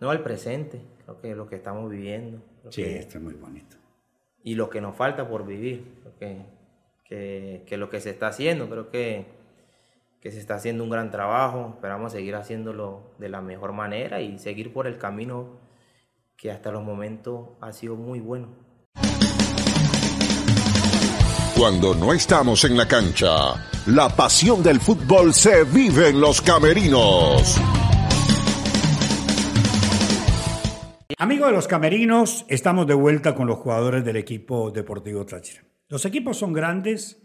No, al presente, creo que lo que estamos viviendo. Sí, esto es muy bonito. Y lo que nos falta por vivir, creo que, que, lo que se está haciendo, creo que, que se está haciendo un gran trabajo, esperamos seguir haciéndolo de la mejor manera y seguir por el camino que hasta los momentos ha sido muy bueno. Cuando no estamos en la cancha, la pasión del fútbol se vive en los camerinos. Amigos de los camerinos, estamos de vuelta con los jugadores del equipo Deportivo Táchira. Los equipos son grandes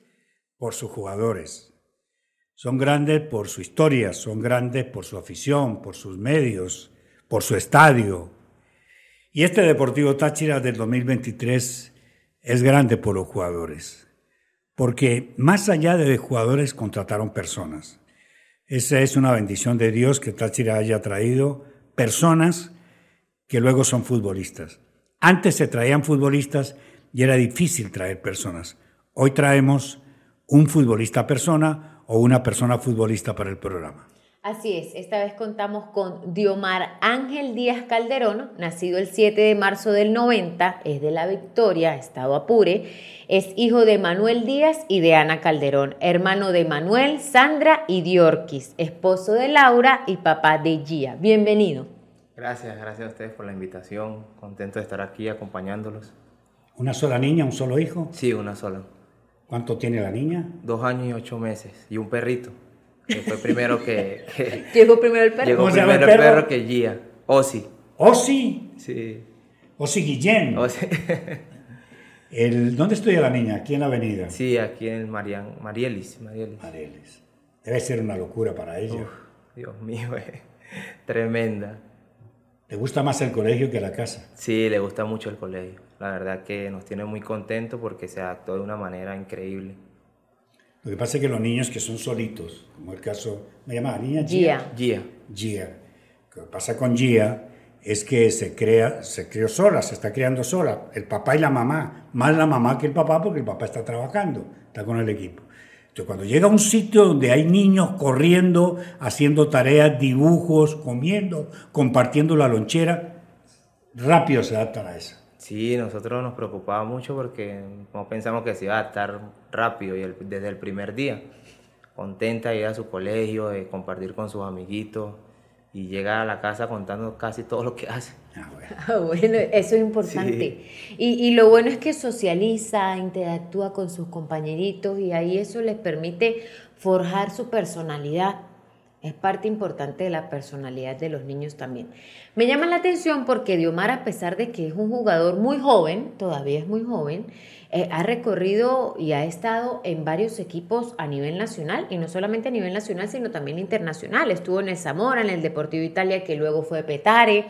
por sus jugadores, son grandes por su historia, son grandes por su afición, por sus medios, por su estadio. Y este Deportivo Táchira del 2023 es grande por los jugadores, porque más allá de jugadores contrataron personas. Esa es una bendición de Dios que Táchira haya traído personas que luego son futbolistas. Antes se traían futbolistas y era difícil traer personas. Hoy traemos un futbolista persona o una persona futbolista para el programa. Así es, esta vez contamos con Diomar Ángel Díaz Calderón, nacido el 7 de marzo del 90, es de La Victoria, Estado Apure, es hijo de Manuel Díaz y de Ana Calderón, hermano de Manuel, Sandra y Diorquis, esposo de Laura y papá de Gia. Bienvenido. Gracias, gracias a ustedes por la invitación. Contento de estar aquí acompañándolos. ¿Una sola niña, un solo hijo? Sí, una sola. ¿Cuánto tiene la niña? Dos años y ocho meses. Y un perrito. Que fue primero que. llegó primero el perro. Llegó primero el perro? que Gia. Osi. ¿Osi? Sí. Osi Guillén. Osi. el, ¿Dónde estudia la niña? ¿Aquí en la avenida? Sí, aquí en Marian, Marielis, Marielis. Marielis. Debe ser una locura para ella. Dios mío, eh. tremenda. ¿Le gusta más el colegio que la casa? Sí, le gusta mucho el colegio. La verdad que nos tiene muy contentos porque se adaptó de una manera increíble. Lo que pasa es que los niños que son solitos, como el caso, ¿me llama niña? Gia. Gia. Gia. Lo que pasa con Gia es que se crea, se crió sola, se está criando sola, el papá y la mamá, más la mamá que el papá porque el papá está trabajando, está con el equipo. Cuando llega a un sitio donde hay niños corriendo, haciendo tareas, dibujos, comiendo, compartiendo la lonchera, rápido se adaptan a eso. Sí, nosotros nos preocupaba mucho porque no pensamos que se iba a adaptar rápido y desde el primer día. Contenta de ir a su colegio, de compartir con sus amiguitos y llega a la casa contando casi todo lo que hace. Ah, ah, bueno. eso es importante. Y, y, lo bueno es que socializa, interactúa con sus compañeritos y ahí eso les permite forjar su personalidad. Es parte importante de la personalidad de los niños también. Me llama la atención porque Diomar, a pesar de que es un jugador muy joven, todavía es muy joven, eh, ha recorrido y ha estado en varios equipos a nivel nacional, y no solamente a nivel nacional, sino también internacional. Estuvo en el Zamora, en el Deportivo Italia, que luego fue Petare,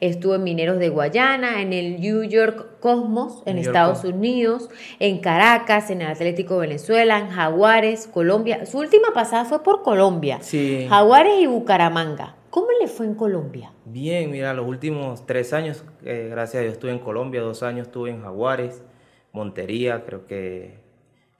estuvo en Mineros de Guayana, en el New York Cosmos, en Estados Unidos, en Caracas, en el Atlético Venezuela, en Jaguares, Colombia. Su última pasada fue por Colombia. Sí. Jaguares y Bucaramanga. ¿Cómo le fue en Colombia? Bien, mira, los últimos tres años, eh, gracias a Dios, estuve en Colombia, dos años estuve en Jaguares, Montería, creo que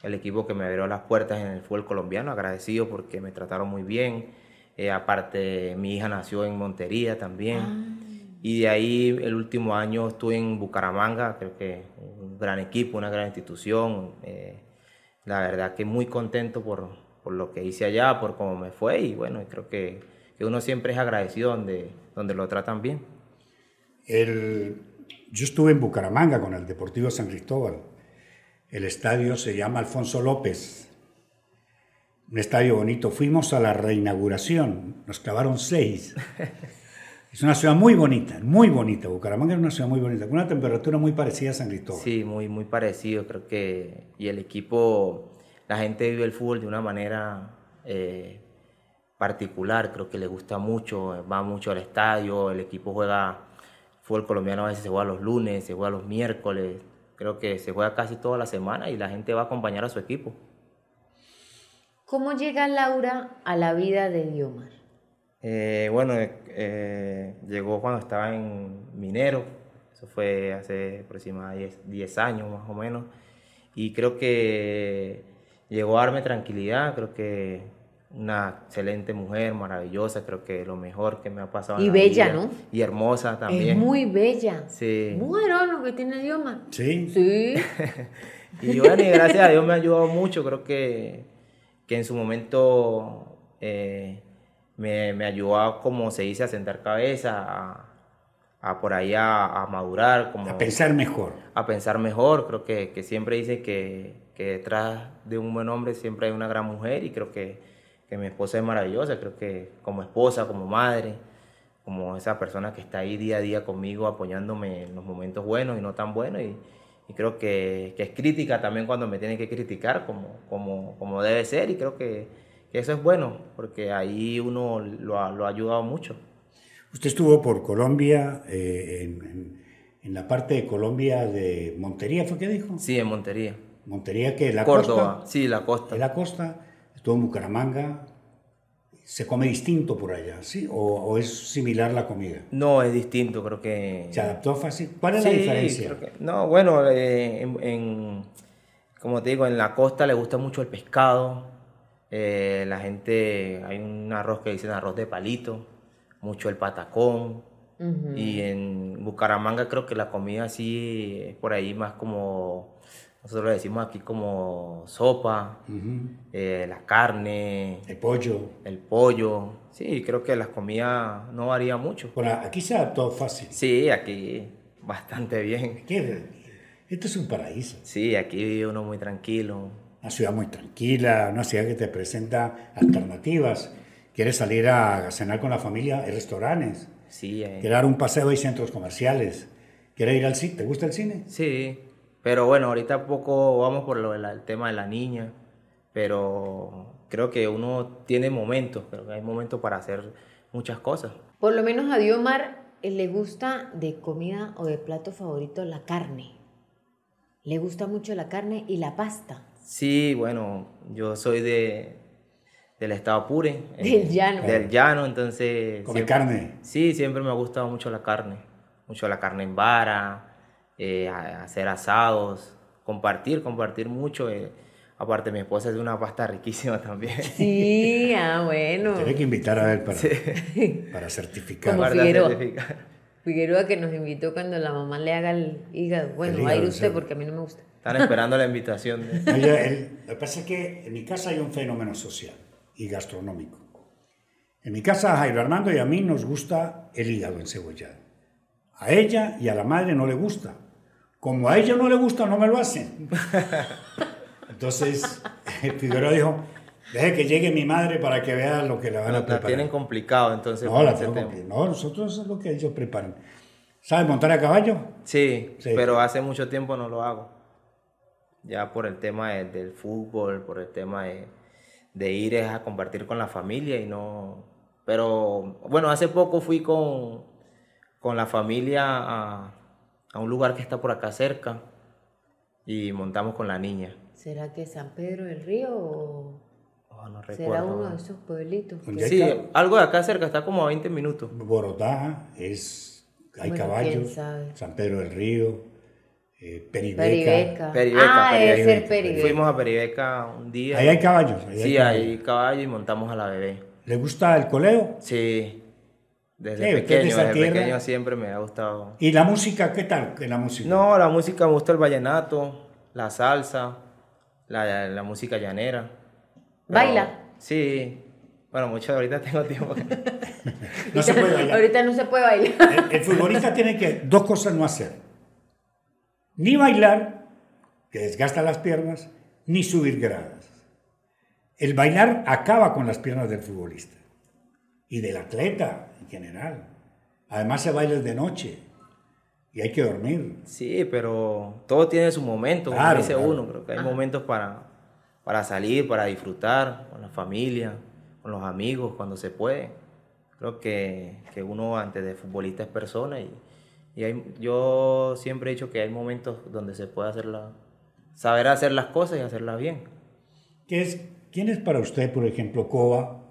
el equipo que me abrió las puertas en el fútbol colombiano, agradecido porque me trataron muy bien. Eh, aparte, mi hija nació en Montería también. Ah. Y de ahí el último año estuve en Bucaramanga, creo que un gran equipo, una gran institución. Eh, la verdad que muy contento por, por, lo que hice allá, por cómo me fue y bueno, creo que, que uno siempre es agradecido donde, donde lo tratan bien. El, yo estuve en Bucaramanga con el Deportivo San Cristóbal. El estadio se llama Alfonso López. Un estadio bonito. Fuimos a la reinauguración. Nos clavaron seis. Es una ciudad muy bonita, muy bonita. Bucaramanga es una ciudad muy bonita, con una temperatura muy parecida a San Cristóbal. Sí, muy, muy parecido. Creo que. Y el equipo, la gente vive el fútbol de una manera eh, particular. Creo que le gusta mucho, va mucho al estadio. El equipo juega fútbol colombiano a veces se juega los lunes, se juega los miércoles, creo que se juega casi toda la semana y la gente va a acompañar a su equipo. ¿Cómo llega Laura a la vida de Diomar? Eh, bueno, eh, llegó cuando estaba en Minero, eso fue hace aproximadamente 10 años más o menos, y creo que llegó a darme tranquilidad, creo que una excelente mujer, maravillosa, creo que lo mejor que me ha pasado. en Y la bella, vida. ¿no? Y hermosa también. Es muy bella. Sí. Mujerón lo que tiene Dioma. Sí. Sí. Y bueno, y gracias a Dios me ha ayudado mucho. Creo que, que en su momento eh, me, me ayudó a, como se dice, a sentar cabeza, a, a por ahí a, a madurar, como A pensar mejor. a pensar mejor. Creo que, que siempre dice que, que detrás de un buen hombre siempre hay una gran mujer y creo que, que mi esposa es maravillosa. Creo que como esposa, como madre, como esa persona que está ahí día a día conmigo apoyándome en los momentos buenos y no tan buenos. Y, y creo que, que es crítica también cuando me tiene que criticar como, como, como debe ser y creo que, que eso es bueno porque ahí uno lo ha, lo ha ayudado mucho. Usted estuvo por Colombia, eh, en, en- la parte de Colombia de Montería, ¿fue que dijo? Sí, en Montería. Montería, que la Córdoba, costa. sí, la costa. La costa, en Bucaramanga. ¿Se come distinto por allá, sí? ¿O, o es similar la comida? No, es distinto, creo que... ¿Se adaptó fácil? ¿Cuál es Sí, la diferencia? creo que- no, bueno, eh, en, en- como te digo, en la costa le gusta mucho el pescado. eh, la gente, hay un arroz que dicen arroz de palito, mucho el patacón. Y en Bucaramanga creo que la comida sí es por ahí más como, nosotros le decimos aquí como sopa, Ujú. eh, la carne, El pollo. el pollo. Sí, creo que la comida no varía mucho. A- aquí se adaptó fácil. Sí, aquí bastante bien. Aquí, esto es un paraíso. Sí, aquí vive uno muy tranquilo. Una ciudad muy tranquila, una ciudad que te presenta alternativas. Quieres salir a cenar con la familia, hay restaurantes. Sí, eh, Quieres dar un paseo, hay centros comerciales. ¿Quieres ir al cine? ¿Te gusta el cine? sí. Pero bueno, ahorita poco vamos por lo, el tema de la niña. Pero creo que uno tiene momentos, que hay momentos para hacer muchas cosas. Por lo menos a Diomar eh, le gusta de comida o de plato favorito la carne. Le gusta mucho la carne y la pasta. Sí, bueno, yo soy de del estado Apure. eh, Del llano. Del llano, entonces... Come siempre- carne. Sí, siempre me ha gustado mucho la carne. Mucho la carne en vara, eh, a- hacer asados, compartir, compartir mucho. eh. Aparte, mi esposa es de una pasta riquísima también. Sí, ah, bueno. Tiene que invitar a ver para, para certificar. Como Guarda Figueroa. certificado. Figueroa que nos invitó cuando la mamá le haga el hígado. Bueno, El va a ir usted sí. porque a mí no me gusta. Están esperando la invitación. de- No, yo- el- lo que pasa es que en mi casa hay un fenómeno social y gastronómico. En mi casa, a Jairo Armando y a mí nos gusta el hígado encebollado. A ella y a la madre no le gusta. Como a ella no le gusta, no me lo hacen. Entonces, Figueroa dijo, deje que llegue mi madre para que vea lo que le van a La, la preparar. tienen complicado, entonces. No, la tengo No, nosotros es lo que ellos preparan. ¿Sabes montar a caballo? Sí, Sí. pero hace mucho tiempo no lo hago. Ya por el tema de- del fútbol, por el tema de, de ir es a compartir con la familia y no... Pero bueno, hace poco fui con, con la familia a, a un lugar que está por acá cerca y montamos con la niña. ¿Será que San Pedro del Río o Oh, no será recuerdo. uno de esos pueblitos? Hay Sí, algo de acá cerca, está como a 20 minutos. Borotá, es, hay Bueno, caballos. San Pedro del Río, eh, Peribeca. Peribeca. Peribeca, ah, debe Peribeca, ser Peribeca. Fuimos a Peribeca un día. Ahí hay caballos. ahí Sí, caballos. hay caballo y montamos a la bebé. ¿Le gusta el coleo? Sí, desde Sí, de pequeño, desde tierra. pequeño siempre me ha gustado. ¿Y la música? ¿Qué tal? ¿Qué la música? No, la música me gusta el vallenato, la salsa, la, la música llanera. Pero- ¿Baila? Sí, bueno, mucho ahorita tengo tiempo. No se puede bailar. Ahorita no se puede bailar. El, el futbolista tiene que dos cosas no hacer. Ni bailar, que desgasta las piernas, ni subir gradas. El bailar acaba con las piernas del futbolista y del atleta en general. Además se baila de noche y hay que dormir. Sí, pero todo tiene su momento, como Claro, dice claro. uno. Creo que hay momentos para, para salir, para disfrutar con la familia, con los amigos, cuando se puede. Creo que, que uno antes de futbolista es persona y, y hay- yo siempre he dicho que hay momentos donde se puede hacerla, saber hacer las cosas y hacerlas bien. ¿Qué es, ¿Quién es para usted, por ejemplo, Cova,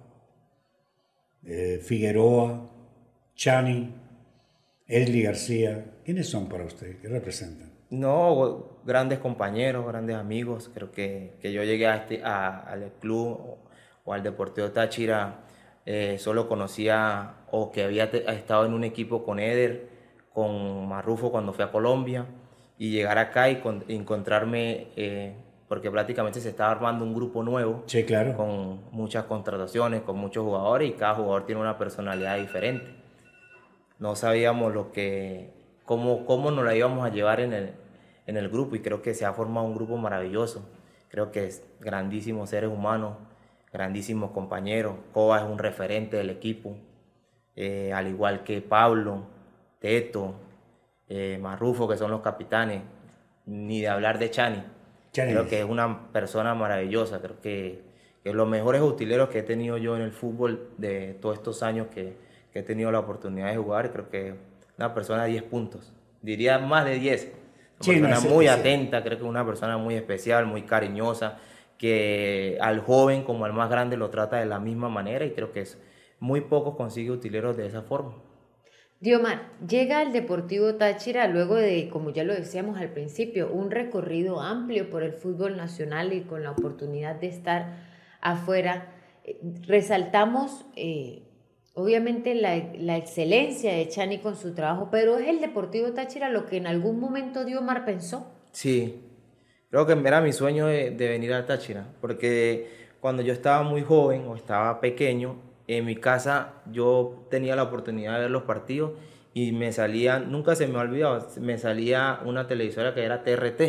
eh, Figueroa, Chani, Esli García? ¿Quiénes son para usted? ¿Qué representan? No, grandes compañeros, grandes amigos. Creo que, que yo llegué a este, al club o, al Deportivo Táchira, eh, solo conocía o que había estado en un equipo con Eder, con Marrufo cuando fui a Colombia, y llegar acá y encontrarme, eh, porque prácticamente se estaba armando un grupo nuevo, sí, claro. con muchas contrataciones, con muchos jugadores, y cada jugador tiene una personalidad diferente. No sabíamos lo que, cómo, cómo nos la íbamos a llevar en el, en el grupo, y creo que se ha formado un grupo maravilloso. Creo que es grandísimos seres humanos, grandísimos compañeros. Coba es un referente del equipo, eh, al igual que Pablo, Teto, eh, Marrufo, que son los capitanes, ni de hablar de Chani. Creo que es una persona maravillosa, creo que, que los mejores utileros que he tenido yo en el fútbol de todos estos años que, que he tenido la oportunidad de jugar, creo que una persona de 10 puntos, diría más de 10. Una persona muy atenta, creo que es una persona muy especial, muy cariñosa, que al joven como al más grande lo trata de la misma manera y creo que es muy poco consigue utileros de esa forma. Diomar, llega al Deportivo Táchira luego de, como ya lo decíamos al principio, un recorrido amplio por el fútbol nacional y con la oportunidad de estar afuera. Eh, resaltamos eh, obviamente la, la, excelencia de Chani con su trabajo, pero es el Deportivo Táchira lo que en algún momento Diomar pensó. Sí, creo que era mi sueño de, de venir al Táchira, porque cuando yo estaba muy joven o estaba pequeño, en mi casa yo tenía la oportunidad de ver los partidos y me salía, nunca se me ha olvidado, me salía una televisora que era TRT.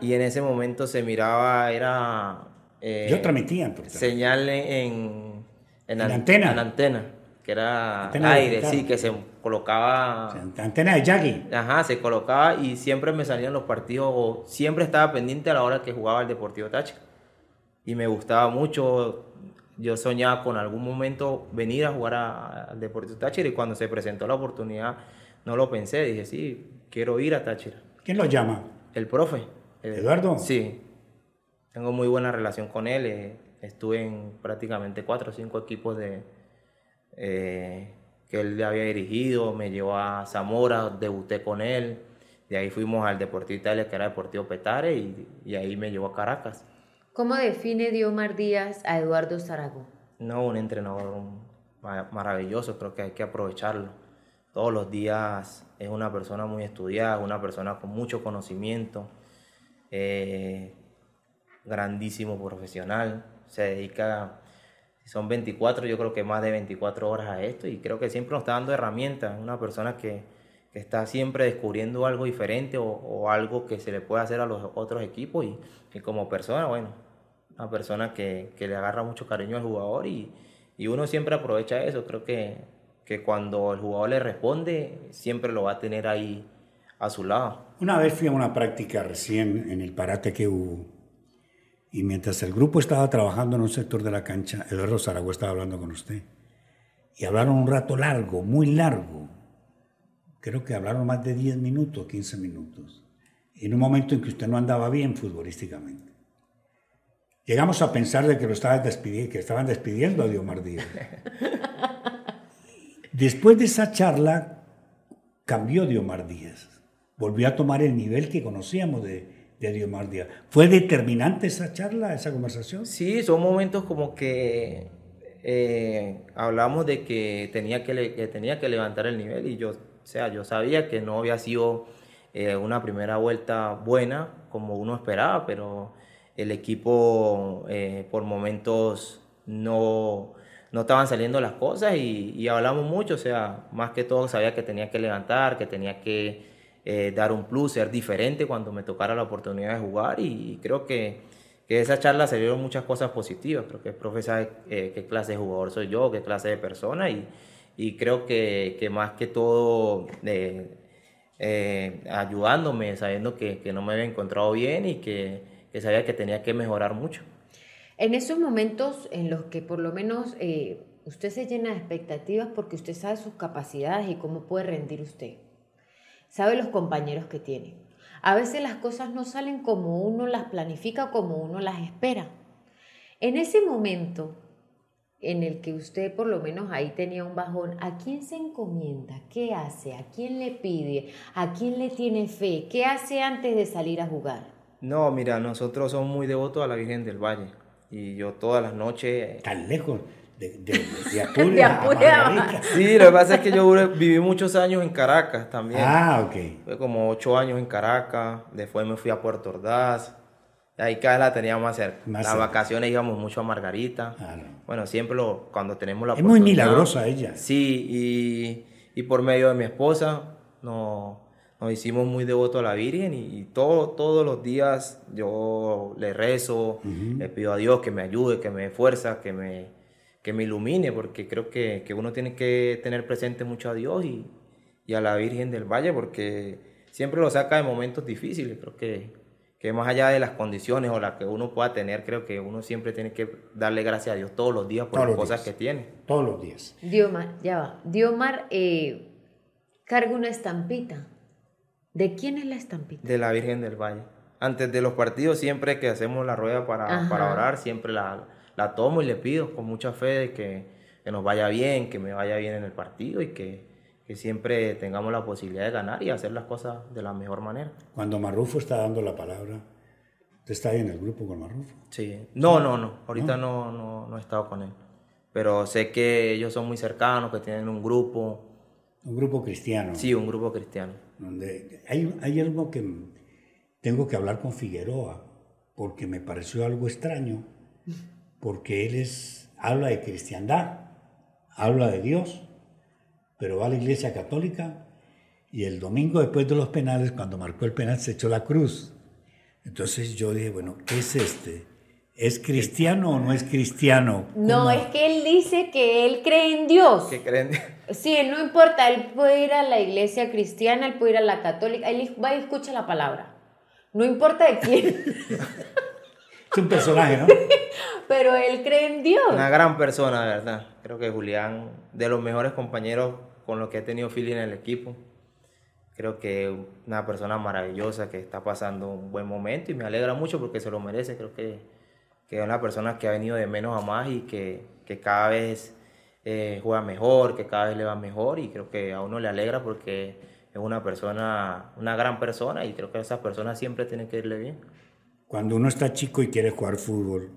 Y en ese momento se miraba, era... Eh, yo transmitía. Señal en, en, antena. En antena, que era aire, sí, que se colocaba... antena de Jackie. Ajá, se colocaba y siempre me salían los partidos, o siempre estaba pendiente a la hora que jugaba el Deportivo Táchira. Y me gustaba mucho, yo soñaba con algún momento venir a jugar al Deportivo Táchira y cuando se presentó la oportunidad no lo pensé, dije, sí, quiero ir a Táchira. ¿Quién lo llama? El profe. ¿Eduardo? Sí, tengo muy buena relación con él, eh, estuve en prácticamente cuatro o cinco equipos de, eh, que él había dirigido, me llevó a Zamora, debuté con él, de ahí fuimos al Deportivo Italia, que era Deportivo Petare, y, y ahí me llevó a Caracas. ¿Cómo define Diomar Díaz a Eduardo Zaragoza? No, un entrenador maravilloso, creo que hay que aprovecharlo. Todos los días es una persona muy estudiada, una persona con mucho conocimiento, eh, grandísimo profesional, se dedica, son 24, yo creo que más de 24 horas a esto y creo que siempre nos está dando herramientas, una persona que, que está siempre descubriendo algo diferente o, o, algo que se le puede hacer a los otros equipos y, y como persona, bueno, una persona que, que, le agarra mucho cariño al jugador y, y uno siempre aprovecha eso. Creo que, que, cuando el jugador le responde, siempre lo va a tener ahí a su lado. Una vez fui a una práctica recién en el parate que hubo y mientras el grupo estaba trabajando en un sector de la cancha, Eduardo Zaragoza estaba hablando con usted y hablaron un rato largo, muy largo creo que hablaron más de 10 minutos, 15 minutos, en un momento en que usted no andaba bien futbolísticamente. Llegamos a pensar de que lo estaban despidiendo, que estaban despidiendo a Diomar Díaz. Después de esa charla, cambió Diomar Díaz. Volvió a tomar el nivel que conocíamos de, de Diomar Díaz. ¿Fue determinante esa charla, esa conversación? Sí, son momentos como que eh, hablamos de que tenía que, tenía que levantar el nivel y yo o sea, yo sabía que no había sido eh, una primera vuelta buena como uno esperaba, pero el equipo eh, por momentos no, no estaban saliendo las cosas y, hablamos mucho, o sea, más que todo sabía que tenía que levantar, que tenía que eh, dar un plus, ser diferente cuando me tocara la oportunidad de jugar y, creo que, que esa charla se vieron muchas cosas positivas, creo que el profe sabe qué clase de jugador soy yo, qué clase de persona y, y creo que, que más que todo eh, eh, ayudándome, sabiendo que, no me había encontrado bien y que, que, sabía que tenía que mejorar mucho. En esos momentos en los que por lo menos eh, usted se llena de expectativas porque usted sabe sus capacidades y cómo puede rendir usted, sabe los compañeros que tiene. A veces las cosas no salen como uno las planifica, como uno las espera. En ese momento, en el que usted por lo menos ahí tenía un bajón, ¿a quién se encomienda? ¿Qué hace? ¿A quién le pide? ¿A quién le tiene fe? ¿Qué hace antes de salir a jugar? No, mira, nosotros somos muy devotos a la Virgen del Valle. Y yo todas las noches... Tan lejos, de, de, de Apure De a Apure a- Margarita. Sí, lo que pasa es que yo viví muchos años en Caracas también. Ah, ok. Fue como ocho años en Caracas, después me fui a Puerto Ordaz, ahí cada vez la tenía más cerca. Más Las cerca. vacaciones íbamos mucho a Margarita. Ah, no. Bueno, siempre lo, cuando tenemos la Es muy oportunidad. milagrosa ella. Sí, y, y por medio de mi esposa nos, nos hicimos muy devotos a la Virgen y, y todo, todos los días yo le rezo, le pido a Dios que me ayude, que me dé fuerza, que me, que me ilumine, porque creo que, que uno tiene que tener presente mucho a Dios y, y a la Virgen del Valle, porque siempre lo saca de momentos difíciles. Creo que, que más allá de las condiciones o las que uno pueda tener, creo que uno siempre tiene que darle gracias a Dios todos los días por Todos las cosas días. que tiene. Todos los días. Diomar, ya va. Diomar eh, carga una estampita. ¿De quién es la estampita? de la Virgen del Valle. Antes de los partidos, siempre que hacemos la rueda para, para orar, siempre la, la tomo y le pido con mucha fe de que, que nos vaya bien, que me vaya bien en el partido y que, que siempre tengamos la posibilidad de ganar y hacer las cosas de la mejor manera. Cuando Marrufo está dando la palabra, ¿usted está ahí en el grupo con Marrufo? Sí. No, no, no. Ahorita no, no, no he estado con él. Pero sé que ellos son muy cercanos, que tienen un grupo. Un grupo cristiano. Sí, un grupo cristiano. donde hay, hay algo que tengo que hablar con Figueroa, porque me pareció algo extraño, porque él es, habla de cristiandad, habla de Dios, pero va a la iglesia católica y el domingo después de los penales, cuando marcó el penal, se echó la cruz. Entonces yo dije, bueno, ¿qué es este? ¿Es cristiano o no es cristiano? No, es que él dice que él cree en Dios. ¿Qué creen? Sí, no importa, él puede ir a la iglesia cristiana, él puede ir a la católica, él va y escucha la palabra. No importa de quién, Es un personaje, ¿no? pero él cree en Dios. Una gran persona, de verdad. Creo que Julián, de los mejores compañeros con los que he tenido feeling en el equipo. Creo que una persona maravillosa que está pasando un buen momento y me alegra mucho porque se lo merece. Creo que, que es una persona que ha venido de menos a más y que, que cada vez eh, juega mejor, que cada vez le va mejor y creo que a uno le alegra porque es una persona, una gran persona y creo que a esas personas siempre tienen que irle bien. Cuando uno está chico y quiere jugar fútbol,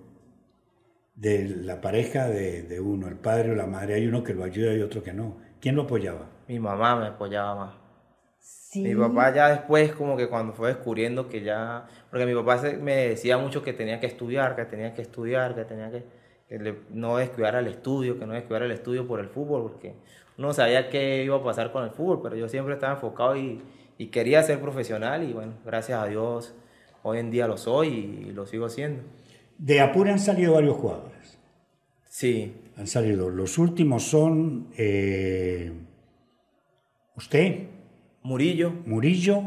de la pareja de, de uno, el padre o la madre, hay uno que lo ayuda y otro que no. ¿Quién lo apoyaba? Mi mamá me apoyaba más. Sí. Mi papá ya después como que cuando fue descubriendo que ya, porque mi papá se- me decía mucho que tenía que estudiar, que tenía que estudiar, que tenía que, que le- no descuidar el estudio, que no descuidar el estudio por el fútbol, porque uno sabía qué iba a pasar con el fútbol, pero yo siempre estaba enfocado y, y quería ser profesional y bueno, gracias a Dios hoy en día lo soy y, lo sigo siendo. De Apure han salido varios jugadores. Sí, Han salido. Los últimos son eh, usted, Murillo, Murillo,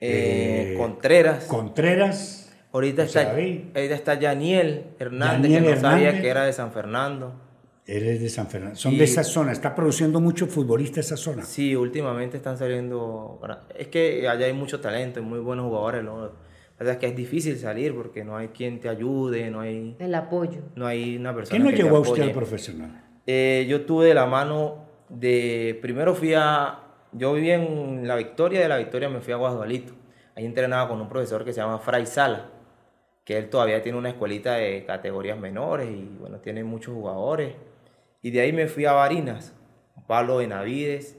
eh, Eh, Contreras. Contreras. Ahorita está, ahorita está Yaniel Hernández, Yaniel que no sabía Hernández. que era de San Fernando. Él es de San Fernando. Son Y- de esa zona. Está produciendo mucho futbolista esa zona. Sí, últimamente están saliendo. Es que allá hay mucho talento, hay muy buenos jugadores. ¿no? La verdad es que es difícil salir porque no hay quien te ayude, no hay, El apoyo. no hay una persona. ¿Quién lo que te llevó a usted al profesional? Eh, yo tuve de la mano de. Primero fui a. Yo vivía en La Victoria, de La Victoria me fui a Guadualito. Ahí entrenaba con un profesor que se llama Fray Sala, que él todavía tiene una escuelita de categorías menores y bueno, tiene muchos jugadores. Y de ahí me fui a Barinas, Pablo Benavides,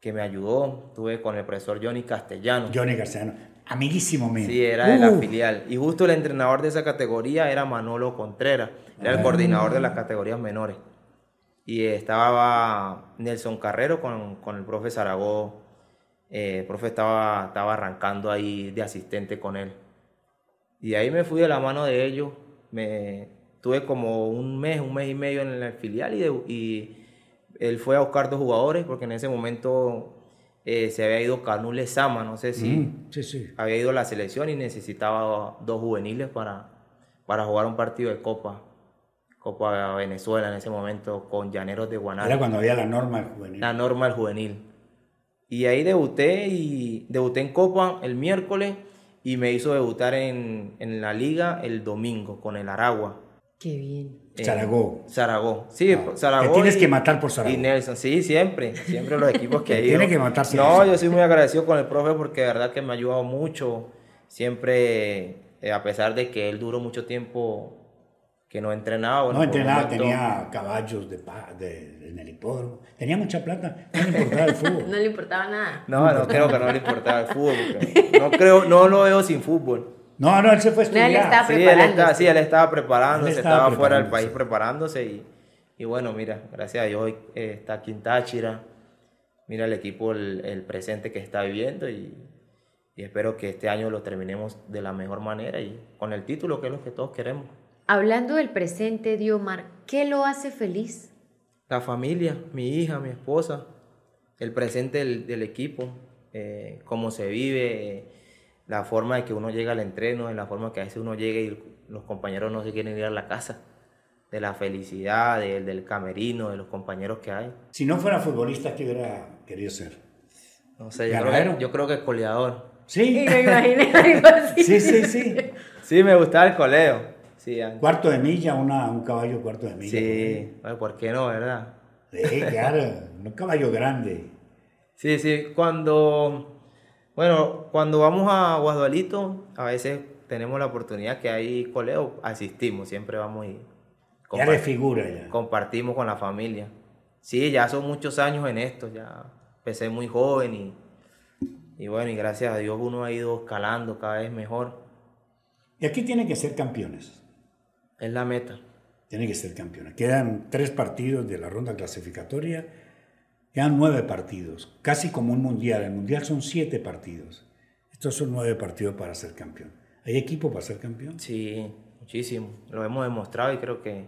que me ayudó. Estuve con el profesor Johnny Castellano. Johnny Garciano. Amiguísimo mío. Sí, era de la filial. Y justo el entrenador de esa categoría era Manolo Contreras, era Ah. el coordinador de las categorías menores. Y estaba Nelson Carrero con, con el profe Zaragoza. Eh, el profe estaba, estaba arrancando ahí de asistente con él. Y ahí me fui de la mano de ellos. Me tuve como un mes, un mes y medio en la filial y, de- y él fue a buscar dos jugadores porque en ese momento eh, se había ido Canule Sama, no sé si mm, sí, sí. había ido a la selección y necesitaba dos juveniles para, para jugar un partido de Copa. Copa Venezuela en ese momento con Llaneros de Guanare. Era cuando había la norma juvenil. La norma del juvenil. Y ahí debuté y debuté en Copa el miércoles y me hizo debutar en, en la liga el domingo con el Aragua. Qué bien. en Zaragoza. Zaragoza. Sí, Ah, Zaragoza. te tienes y- que matar por Zaragoza. Y Nelson, sí, siempre. Siempre los equipos que Te he ido. tiene que matarse No, Nelson. yo soy muy agradecido con el profe porque de verdad que me ha ayudado mucho. Siempre, eh, a pesar de que él duró mucho tiempo que no entrenaba. Bueno, no entrenaba, tenía caballos de, en el hipódromo. Tenía mucha plata, no le importaba el fútbol. No le importaba nada. No, no creo que no le importaba el fútbol. no, creo, no lo veo sin fútbol. No, no, él se fue a No, él estudiar. estaba Sí, él preparándose. estaba, sí, él estaba preparándose, Él estaba estaba, fuera del país preparándose y, y bueno, mira, gracias a Dios hoy eh, está aquí en Táchira. Mira el equipo, el, el presente que está viviendo y, y espero que este año lo terminemos de la mejor manera y con el título que es lo que todos queremos. Hablando del presente, Diomar, ¿qué lo hace feliz? La familia, mi hija, mi esposa, el presente del, del equipo, eh, cómo se vive, eh, la forma de que uno llega al entreno, en la forma que a veces uno llega y los compañeros no se quieren ir a la casa, de la felicidad, de- del camerino, de los compañeros que hay. Si no fuera futbolista, ¿qué hubiera querido ser? No sé, yo creo, yo creo que coleador. Y Sí, me imaginé algo así. sí, sí, sí. Sí, me gustaba el coleo. Sí. Cuarto de milla, una, un caballo cuarto de milla. sí. ¿por qué no, verdad? Sí, claro, un caballo grande. Sí, sí, cuando, bueno, cuando vamos a Guadualito, a veces tenemos la oportunidad que hay coleo, asistimos, siempre vamos y Ya de figura ya. compartimos con la familia. Sí, ya son muchos años en esto, ya empecé muy joven y, y bueno, y gracias a Dios uno ha ido escalando cada vez mejor. Y aquí tienen que ser campeones. Es la meta. Tienen que ser campeones. Quedan tres partidos de la ronda clasificatoria. Quedan nueve partidos. Casi como un mundial. El mundial son siete partidos. Estos son nueve partidos para ser campeón. ¿Hay equipo para ser campeón? Sí, muchísimo. Lo hemos demostrado y creo que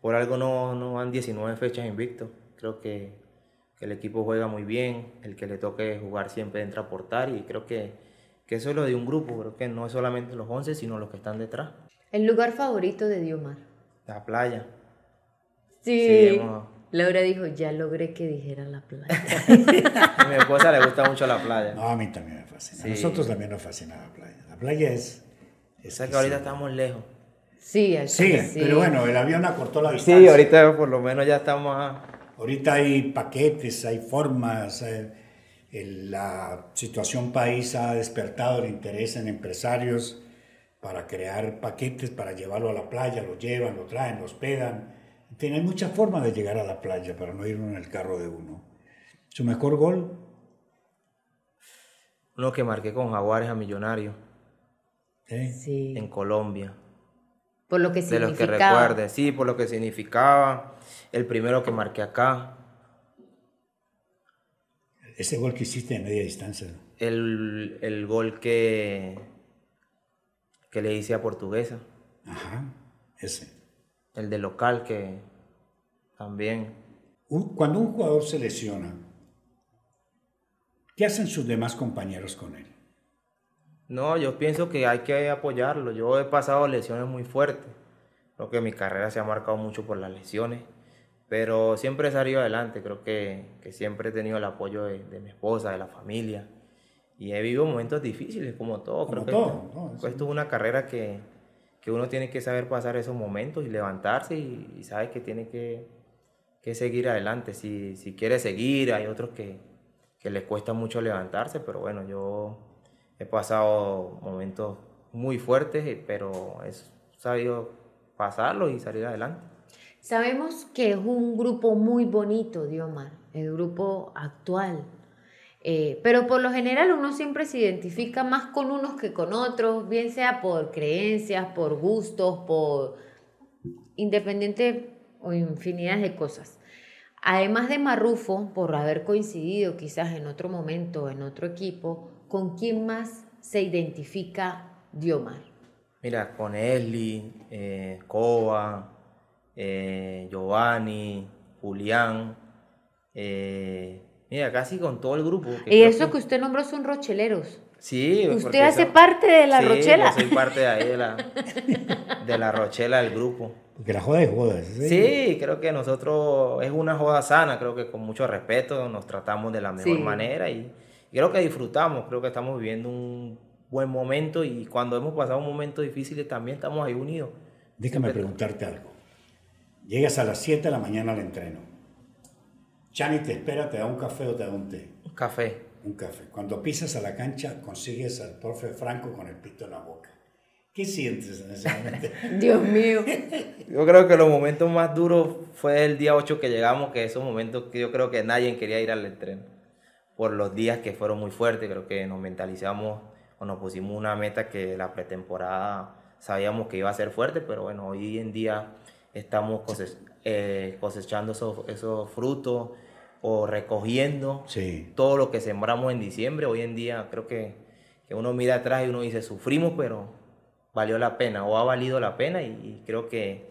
por algo no, no van 19 fechas invictos. Creo que, que el equipo juega muy bien, el que le toque jugar siempre entra a aportar y creo que, que eso es lo de un grupo. Creo que no es solamente los 11, sino los que están detrás. El lugar favorito de Diomar. La playa. Sí. Sí, hemos- Laura dijo, ya logré que dijera la playa. A mi esposa le gusta mucho la playa. No, a mí también me fascina. Sí. A nosotros también nos fascina la playa. La playa es... Es que ahorita estamos lejos. Sí, al Sí, sí. pero bueno, el avión acortó la distancia. Sí, ahorita por lo menos ya estamos a... Ahorita hay paquetes, hay formas. eh, el- la situación país ha despertado el interés en empresarios para crear paquetes, para llevarlo a la playa, lo llevan, lo traen, lo hospedan. Tiene muchas formas de llegar a la playa para no ir en el carro de uno. Su mejor gol, Uno que marqué con Jaguares a Millonario ¿eh? Sí. en Colombia. Por lo que De los que significaba. recuerde, sí, por lo que significaba. El primero que marqué acá. ese gol que hiciste de media distancia. El, el gol que, que le hice a Portuguesa. Ajá, ese. El de local que también. Un- cuando un jugador se lesiona, ¿qué hacen sus demás compañeros con él? No, yo pienso que hay que apoyarlo. Yo he pasado lesiones muy fuertes. Creo que mi carrera se ha marcado mucho por las lesiones. Pero siempre he salido adelante. Creo que, que siempre he tenido el apoyo de, de mi esposa, de la familia. Y he vivido momentos difíciles, como todo. Como Creo que todo, esto, ¿no? esto es una carrera que, que uno tiene que saber pasar esos momentos y levantarse y, y sabe que tiene que, que seguir adelante. Si, si quiere seguir, hay otros que, que les cuesta mucho levantarse, pero bueno, yo he pasado momentos muy fuertes, eh, pero he sabido pasarlos y salir adelante. Sabemos que es un grupo muy bonito, Diomar, el grupo actual. Eh, pero por lo general uno siempre se identifica más con unos que con otros, bien sea por creencias, por gustos, por independiente o infinidad de cosas. Además de Marrufo, por haber coincidido quizás en otro momento, en otro equipo, ¿con quién más se identifica Diomar? Mira, con Esli, eh, Coba, eh, Giovanni, Julián, eh, mira, casi con todo el grupo. Y eso que usted nombró son rocheleros. Sí, Usted hace son- parte de la Sí, Rochela. yo soy parte de ahí, de la, de la Rochela del grupo. Porque la joda es joda. ¿sí? Sí, creo que nosotros es una joda sana, creo que con mucho respeto nos tratamos de la mejor Sí. manera y, y creo que disfrutamos, creo que estamos viviendo un buen momento y cuando hemos pasado momentos difíciles también estamos ahí unidos. Déjame Siempre- preguntarte algo. Llegas a las 7 de la mañana al entreno. Chani te espera, te da un café o te da un té. Un café. Un café. Cuando pisas a la cancha, consigues al profe Franco con el pito en la boca. ¿Qué sientes en ese momento? Dios mío. Yo creo que los momentos más duros fue el día 8 que llegamos, que esos momentos que yo creo que nadie quería ir al entreno. Por los días que fueron muy fuertes, creo que nos mentalizamos o nos pusimos una meta que la pretemporada sabíamos que iba a ser fuerte, pero bueno, hoy en día estamos eh, cosechando esos, esos frutos o recogiendo Sí. todo lo que sembramos en diciembre. Hoy en día creo que, que uno mira atrás y uno dice, sufrimos, pero valió la pena o ha valido la pena y, y creo que,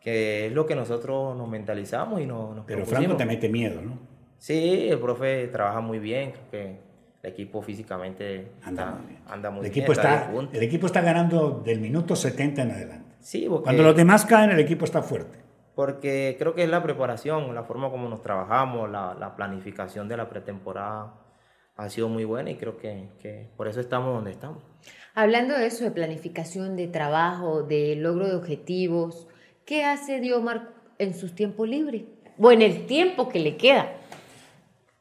que es lo que nosotros nos mentalizamos y nos, nos Pero propusimos. Franco te mete miedo, ¿no? Sí, el profe trabaja muy bien, creo que el equipo físicamente Anda está- muy bien. anda muy el, bien, equipo está está, punta. el equipo está ganando del minuto 70 en adelante. Sí, porque, Cuando los demás caen, el equipo está fuerte. Porque creo que es la preparación, la forma como nos trabajamos, la, la planificación de la pretemporada ha sido muy buena y creo que, que por eso estamos donde estamos. Hablando de eso, de planificación, de trabajo, de logro de objetivos, ¿qué hace Diomar en sus tiempos libres? O en el tiempo que le queda.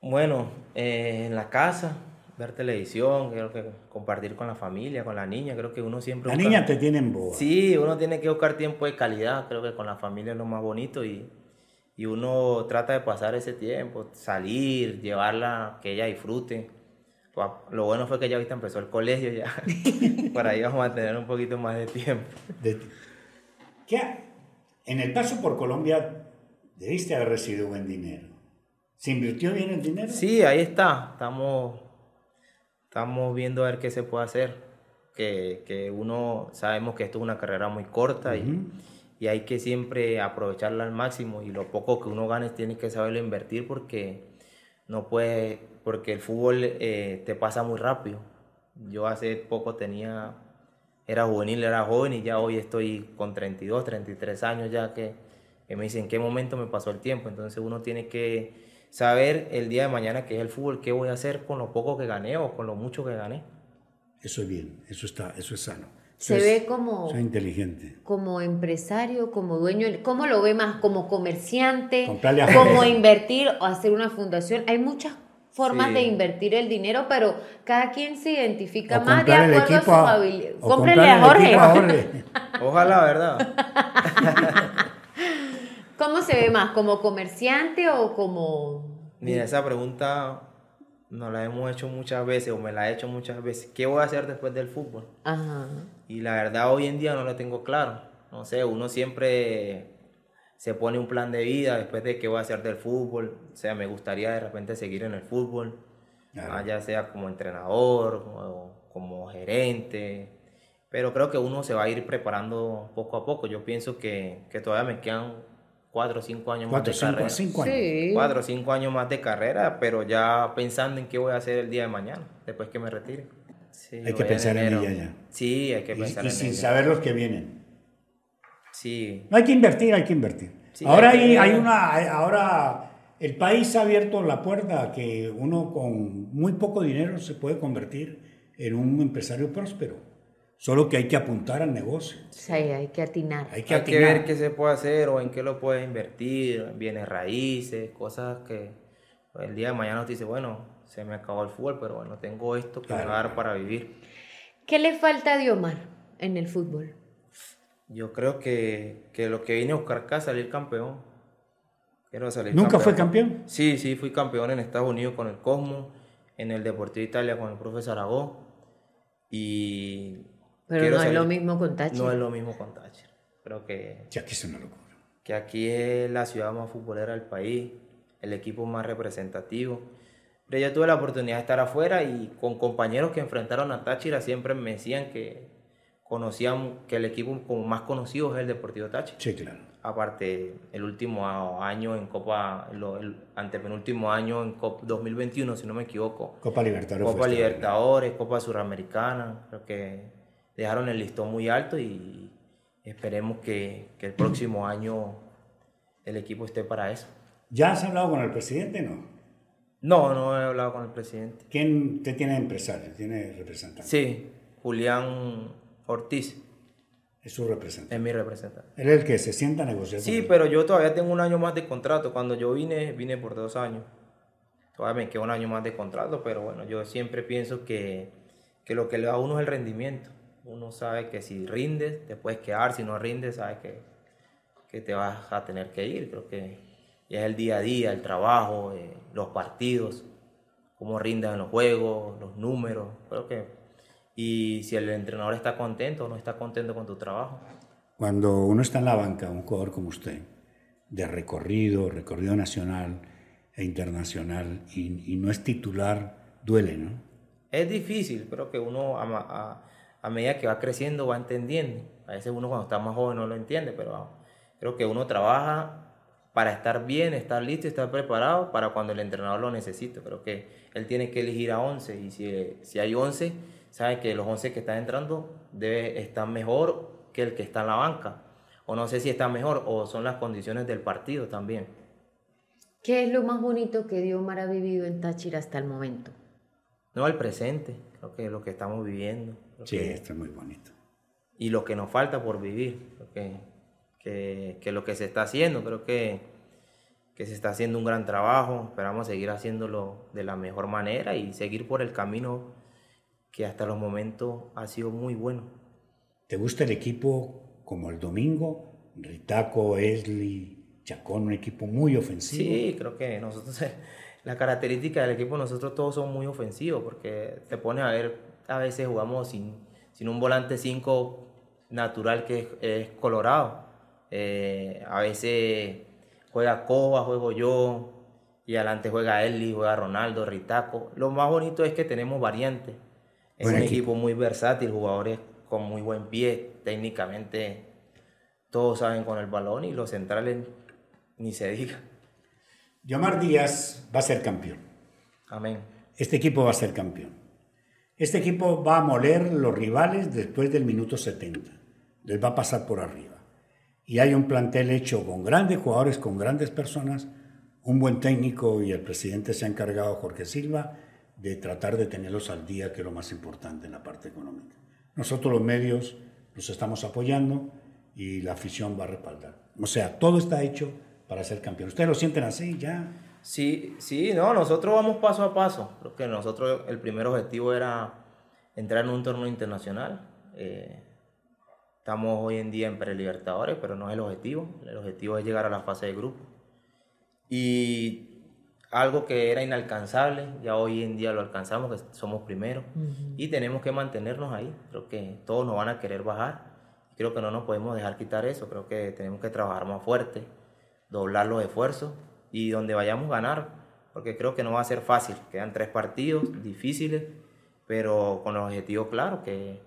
Bueno, eh, en la casa, ver televisión, creo que compartir con la familia, con la niña, creo que uno siempre... La busca- niña te tiene en boa. Sí, uno tiene que buscar tiempo de calidad, creo que con la familia es lo más bonito y, y uno trata de pasar ese tiempo, salir, llevarla, que ella disfrute. Lo bueno fue que ya ahorita empezó el colegio ya, por ahí vamos a tener un poquito más de tiempo. De- ¿Qué En el paso por Colombia debiste haber recibido buen dinero. ¿Se invirtió bien el dinero? Sí, ahí está, estamos, estamos viendo a ver qué se puede hacer, que, que uno sabemos que esto es una carrera muy corta y, y hay que siempre aprovecharla al máximo y lo poco que uno gane tiene que saberlo invertir porque no puede, porque el fútbol eh, te pasa muy rápido. Yo hace poco tenía, era juvenil, era joven y ya hoy estoy con 32, 33 años ya que, que me dicen en qué momento me pasó el tiempo. Entonces uno tiene que saber el día de mañana que es el fútbol, qué voy a hacer con lo poco que gané o con lo mucho que gané. Eso es bien, eso está, eso es sano. Se Eso es- ve como, es inteligente. como empresario, como dueño. ¿Cómo lo ve más? ¿Como comerciante? Comprarle a ¿Como invertir o hacer una fundación? Hay muchas formas Sí. de invertir el dinero, pero cada quien se identifica O más de acuerdo a equipo sus a- habilidades. o Cómprele a Jorge. a Jorge. Ojalá, ¿verdad? ¿Cómo se ve más? ¿Como comerciante o como...? Mira, esa pregunta nos la hemos hecho muchas veces o me la he hecho muchas veces. ¿Qué voy a hacer después del fútbol? Ajá. Y la verdad hoy en día no lo tengo claro. No sé, uno siempre se pone un plan de vida después de qué voy a hacer del fútbol. O sea, me gustaría de repente seguir en el fútbol, Claro. ah, ya sea como entrenador o como gerente. Pero creo que uno se va a ir preparando poco a poco. Yo pienso que, que todavía me quedan cuatro o cinco años Cuatro, más de cinco, carrera. cinco años. Sí. Cuatro o cinco años más de carrera, pero ya pensando en qué voy a hacer el día de mañana, después que me retire. Sí, Hay que pensar en enero. ella ya. Sí, hay que Y, pensar y en sin ella. saber los que vienen. Sí, No hay que invertir, hay que invertir. Sí, ahora hay que hay, una, ahora el país ha abierto la puerta a que uno con muy poco dinero se puede convertir en un empresario próspero. Solo que hay que apuntar al negocio. Sí, hay que atinar. Hay que hay que atinar. ver qué se puede hacer o en qué lo puedes invertir, en bienes raíces, cosas que pues, el día de mañana te dice, bueno, se me acabó el fútbol, pero bueno, tengo esto que me Claro, va a dar para vivir. ¿Qué le falta a Diomar en el fútbol? Yo creo que, que lo que vine a buscar acá es salir campeón. Quiero salir ¿Nunca fue campeón? Sí, sí, fui campeón en Estados Unidos con el Cosmo, en el Deportivo Italia con el profe Zaragoza. Y. Pero quiero no es lo mismo con Táchira. No es lo mismo con Táchira. Creo que, Ya que es una locura. que aquí es la ciudad más futbolera del país, el equipo más representativo. Pero yo tuve la oportunidad de estar afuera y con compañeros que enfrentaron a Táchira siempre me decían que conocían que el equipo como más conocido es el Deportivo Táchira. Sí, claro. Aparte, el último año en Copa, lo- el antepenúltimo año en Copa 2021, si no me equivoco. Copa Libertadores. Copa extraordinario. Libertadores, Copa Suramericana, creo que dejaron el listón muy alto y esperemos que, que el próximo año el equipo esté para eso. ¿Ya has hablado con el presidente? No. No, no he hablado con el presidente. ¿Quién te tiene empresario? ¿Tiene representante? Sí, Julián Ortiz Es su representante. es mi representante. Él es el que se sienta a negociar. con Sí, él. pero yo todavía tengo un año más de contrato. Cuando yo vine, vine por dos años. Todavía me queda un año más de contrato, pero bueno, yo siempre pienso que, que lo que le da a uno es el rendimiento. Uno sabe que si rindes, te puedes quedar, si no rindes, sabes que, que te vas a tener que ir. Creo que ya es el día a día, el trabajo, eh, los partidos, cómo rindas en los juegos, los números. Creo que, y si el entrenador está contento o no está contento con tu trabajo. Cuando uno está en la banca, un jugador como usted, de recorrido, recorrido nacional e internacional, y, no es titular, duele, ¿no? Es difícil, creo que uno a, a, medida que va creciendo va entendiendo. A veces uno cuando está más joven no lo entiende, pero creo que uno trabaja para estar bien, estar listo, estar preparado para cuando el entrenador lo necesite. Creo que él tiene que elegir a 11 y si, si hay 11, sabe que los 11 que están entrando debe estar mejor que el que está en la banca. O no sé si está mejor o son las condiciones del partido también. ¿Qué es lo más bonito que Diomar ha vivido en Táchira hasta el momento? No, el presente, creo que es lo que estamos viviendo. Sí, esto es muy bonito. Y lo que nos falta por vivir. Creo que que, lo que se está haciendo. Creo que, que se está haciendo un gran trabajo. Esperamos seguir haciéndolo de la mejor manera y seguir por el camino que hasta los momentos ha sido muy bueno. ¿Te gusta el equipo como el domingo? Ritaco, Esli, Chacón, un equipo muy ofensivo. Sí, creo que nosotros, la característica del equipo, nosotros todos somos muy ofensivos, porque te pone a ver, a veces jugamos sin, sin un volante 5 natural que es colorado. Eh, a veces juega Coba, juego yo, y adelante juega Eli, juega Ronaldo, Ritaco. Lo más bonito es que tenemos variantes. Es un equipo. muy versátil, jugadores con muy buen pie, técnicamente todos saben con el balón y los centrales ni se diga. Yomar Díaz va a ser campeón. Amén. Este equipo va a ser campeón. Este equipo va a moler los rivales después del minuto 70. Les va a pasar por arriba y hay un plantel hecho con grandes jugadores, con grandes personas, un buen técnico y el presidente se ha encargado, Jorge Silva, de tratar de tenerlos al día, que es lo más importante en la parte económica. Nosotros los medios los estamos apoyando y la afición va a respaldar. O sea, todo está hecho para ser campeón. ¿Ustedes lo sienten así ya? Sí, sí, no, nosotros vamos paso a paso. Creo que nosotros el primer objetivo era entrar en un torneo internacional. Eh, Estamos hoy en día en Prelibertadores, pero no es el objetivo. El objetivo es llegar a la fase de grupo. Y algo que era inalcanzable, ya hoy en día lo alcanzamos, que somos primeros. Y tenemos que mantenernos ahí. Creo que todos nos van a querer bajar. Creo que no nos podemos dejar quitar eso. Creo que tenemos que trabajar más fuerte, doblar los esfuerzos y donde vayamos a ganar. Porque creo que no va a ser fácil. Quedan tres partidos difíciles, pero con el objetivo claro, que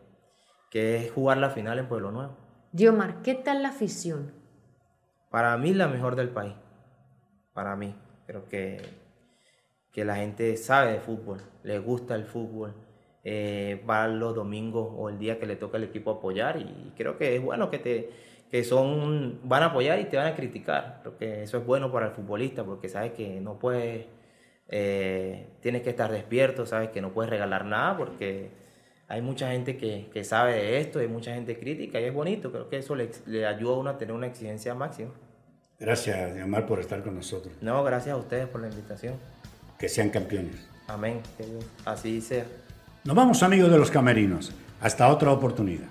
que es jugar la final en Pueblo Nuevo. Diomar, ¿qué tal la afición? Para mí la mejor del país. Para mí. Creo que, que la gente sabe de fútbol, le gusta el fútbol, eh, va los domingos o el día que le toca al equipo apoyar y creo que es bueno que te que son van a apoyar y te van a criticar. Creo que eso es bueno para el futbolista porque sabes que no puedes, eh, tienes que estar despierto, sabes que no puedes regalar nada porque hay mucha gente que, que, sabe de esto, hay mucha gente crítica y es bonito, creo que eso le, le ayuda a uno a tener una exigencia máxima. Gracias, Diamar, por estar con nosotros. No, gracias a ustedes por la invitación. Que sean campeones. Amén, que así sea. Nos vamos amigos de los camerinos. Hasta otra oportunidad.